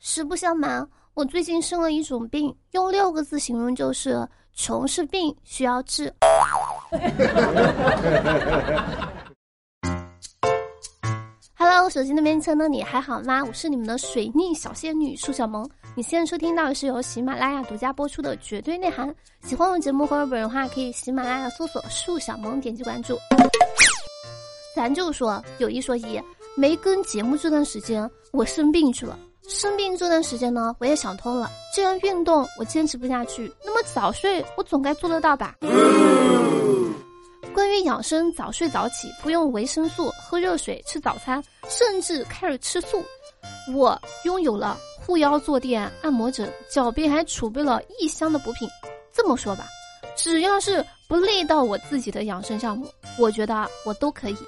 实不相瞒，我最近生了一种病，用六个字形容就是穷是病，需要治。Hello，手机那边亲爱的你还好吗？我是你们的水逆小仙女树小萌。你现在收听到的是由喜马拉雅独家播出的《绝对内涵》。喜欢我节目或者本人的话，可以喜马拉雅搜索树小萌，点击关注。咱就说有一说一，没跟节目这段时间，我生病去了。生病这段时间呢，我也想通了，既然运动我坚持不下去，那么早睡我总该做得到吧。关于养生，早睡早起，服用维生素，喝热水，吃早餐，甚至开始吃素，我拥有了护腰坐垫、按摩枕，脚边还储备了一箱的补品。这么说吧，只要是不累到我自己的养生项目，我觉得我都可以。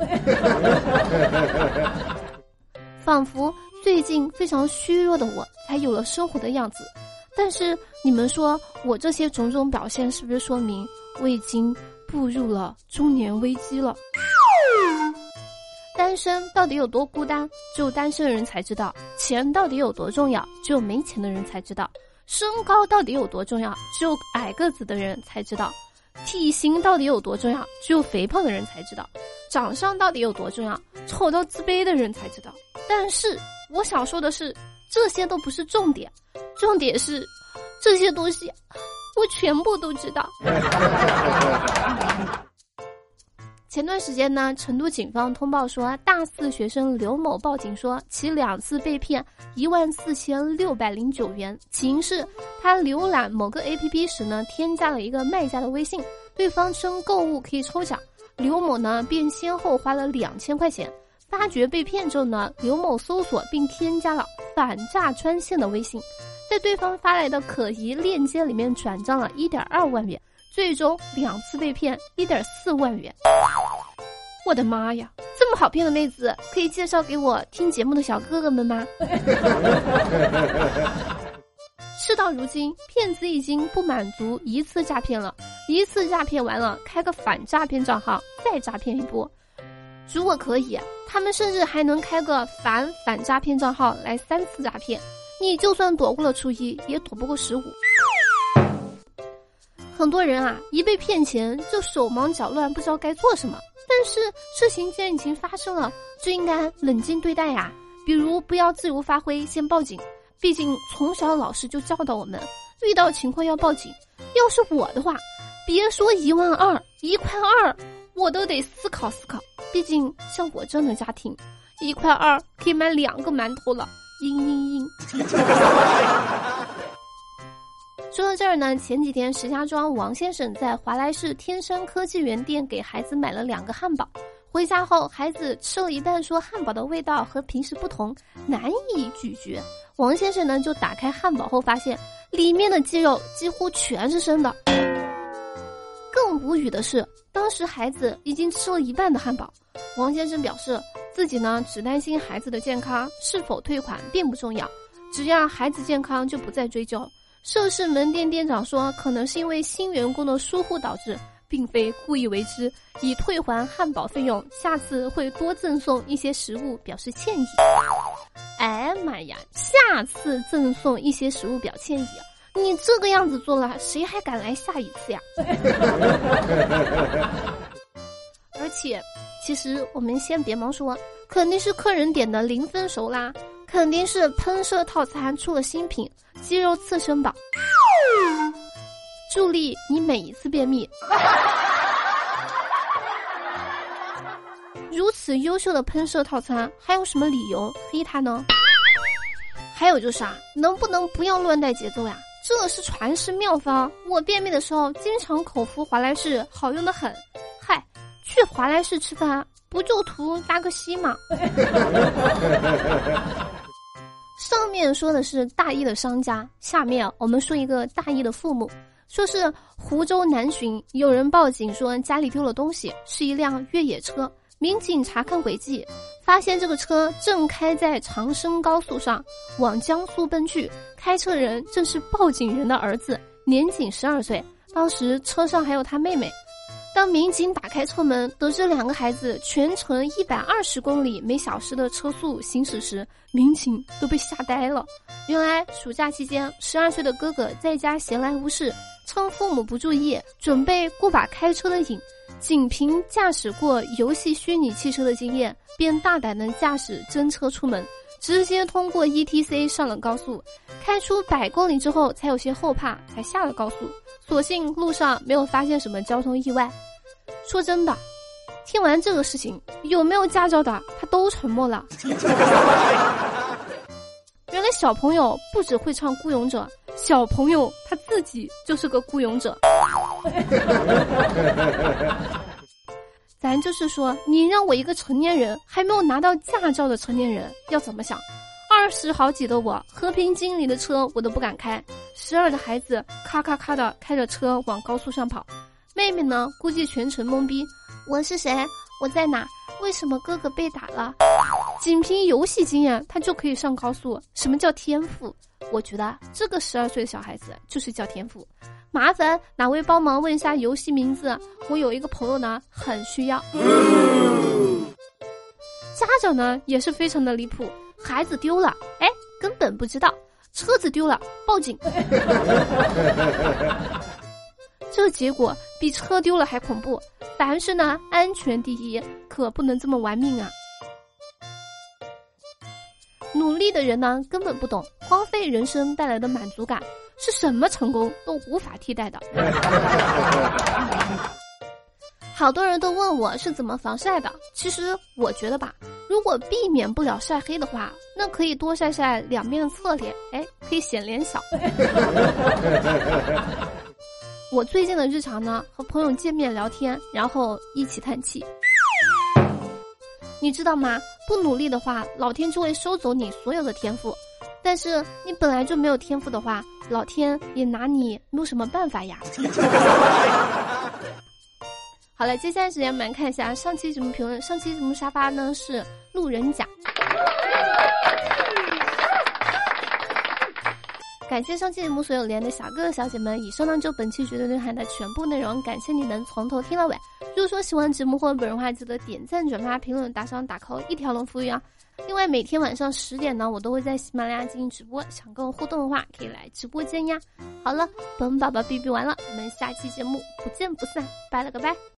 仿佛最近非常虚弱的我，才有了生活的样子。但是你们说我这些种种表现，是不是说明我已经？步入了中年危机了。单身到底有多孤单？只有单身的人才知道。钱到底有多重要？只有没钱的人才知道。身高到底有多重要？只有矮个子的人才知道。体型到底有多重要？只有肥胖的人才知道。长相到底有多重要？丑到自卑的人才知道。但是我想说的是，这些都不是重点，重点是这些东西。我全部都知道。前段时间呢，成都警方通报说，大四学生刘某报警说，其两次被骗一万四千六百零九元。起因是他浏览某个 APP 时呢，添加了一个卖家的微信，对方称购物可以抽奖，刘某呢便先后花了两千块钱。发觉被骗之后呢，刘某搜索并添加了反诈专线的微信。在对方发来的可疑链接里面转账了一点二万元，最终两次被骗一点四万元。我的妈呀，这么好骗的妹子，可以介绍给我听节目的小哥哥们吗？事到如今，骗子已经不满足一次诈骗了，一次诈骗完了，开个反诈骗账号再诈骗一波。如果可以，他们甚至还能开个反反诈骗账号来三次诈骗。你就算躲过了初一，也躲不过十五。很多人啊，一被骗钱就手忙脚乱，不知道该做什么。但是事情既然已经发生了，就应该冷静对待呀。比如不要自由发挥，先报警。毕竟从小老师就教导我们，遇到情况要报警。要是我的话，别说一万二、一块二，我都得思考思考。毕竟像我这样的家庭，一块二可以买两个馒头了。嘤嘤嘤。说到这儿呢，前几天石家庄王先生在华莱士天山科技园店给孩子买了两个汉堡，回家后孩子吃了一半，说汉堡的味道和平时不同，难以咀嚼。王先生呢就打开汉堡后发现里面的鸡肉几乎全是生的。无语的是，当时孩子已经吃了一半的汉堡，王先生表示。自己呢，只担心孩子的健康，是否退款并不重要，只要孩子健康就不再追究。涉事门店店长说，可能是因为新员工的疏忽导致，并非故意为之，已退还汉堡费用，下次会多赠送一些食物表示歉意。哎妈呀，下次赠送一些食物表歉意，你这个样子做了，谁还敢来下一次呀？而且。其实我们先别忙说，肯定是客人点的零分熟啦，肯定是喷射套餐出了新品鸡肉刺身堡。助力你每一次便秘。如此优秀的喷射套餐，还有什么理由黑它呢？还有就是啊，能不能不要乱带节奏呀？这是传世妙方，我便秘的时候经常口服华莱士，好用的很。嗨去华莱士吃饭不就图搭个西吗？上面说的是大一的商家，下面我们说一个大一的父母。说是湖州南浔有人报警说家里丢了东西，是一辆越野车。民警查看轨迹，发现这个车正开在长深高速上往江苏奔去，开车人正是报警人的儿子，年仅十二岁。当时车上还有他妹妹。当民警打开车门，得知两个孩子全程一百二十公里每小时的车速行驶时，民警都被吓呆了。原来暑假期间，十二岁的哥哥在家闲来无事，趁父母不注意，准备过把开车的瘾，仅凭驾驶过游戏虚拟汽车的经验，便大胆的驾驶真车出门，直接通过 ETC 上了高速。开出百公里之后，才有些后怕，才下了高速。所幸路上没有发现什么交通意外。说真的，听完这个事情，有没有驾照的他都沉默了。原来小朋友不只会唱《孤勇者》，小朋友他自己就是个孤勇者。咱就是说，你让我一个成年人还没有拿到驾照的成年人要怎么想？二十好几的我，和平精英的车我都不敢开。十二的孩子咔咔咔的开着车往高速上跑，妹妹呢估计全程懵逼。我是谁？我在哪？为什么哥哥被打了？仅凭游戏经验，他就可以上高速？什么叫天赋？我觉得这个十二岁的小孩子就是叫天赋。麻烦哪位帮忙问一下游戏名字？我有一个朋友呢，很需要。家长呢也是非常的离谱。孩子丢了，哎，根本不知道；车子丢了，报警。这结果比车丢了还恐怖。凡事呢，安全第一，可不能这么玩命啊！努力的人呢，根本不懂荒废人生带来的满足感是什么，成功都无法替代的。好多人都问我是怎么防晒的，其实我觉得吧。如果避免不了晒黑的话，那可以多晒晒两边的侧脸，哎，可以显脸小。我最近的日常呢，和朋友见面聊天，然后一起叹气。你知道吗？不努力的话，老天就会收走你所有的天赋；但是你本来就没有天赋的话，老天也拿你没有什么办法呀。好了，接下来时间我们来看一下上期节目评论。上期节目沙发呢是路人甲，感谢上期节目所有连的小哥哥小姐们。以上呢就本期绝对内涵的全部内容，感谢你能从头听到尾。如果说喜欢节目或者本人的话，记得点赞、转发、评论、打赏、打 call，一条龙服务啊！另外每天晚上十点呢，我都会在喜马拉雅进行直播，想跟我互动的话，可以来直播间呀。好了，本宝宝哔哔完了，我们下期节目不见不散，拜了个拜。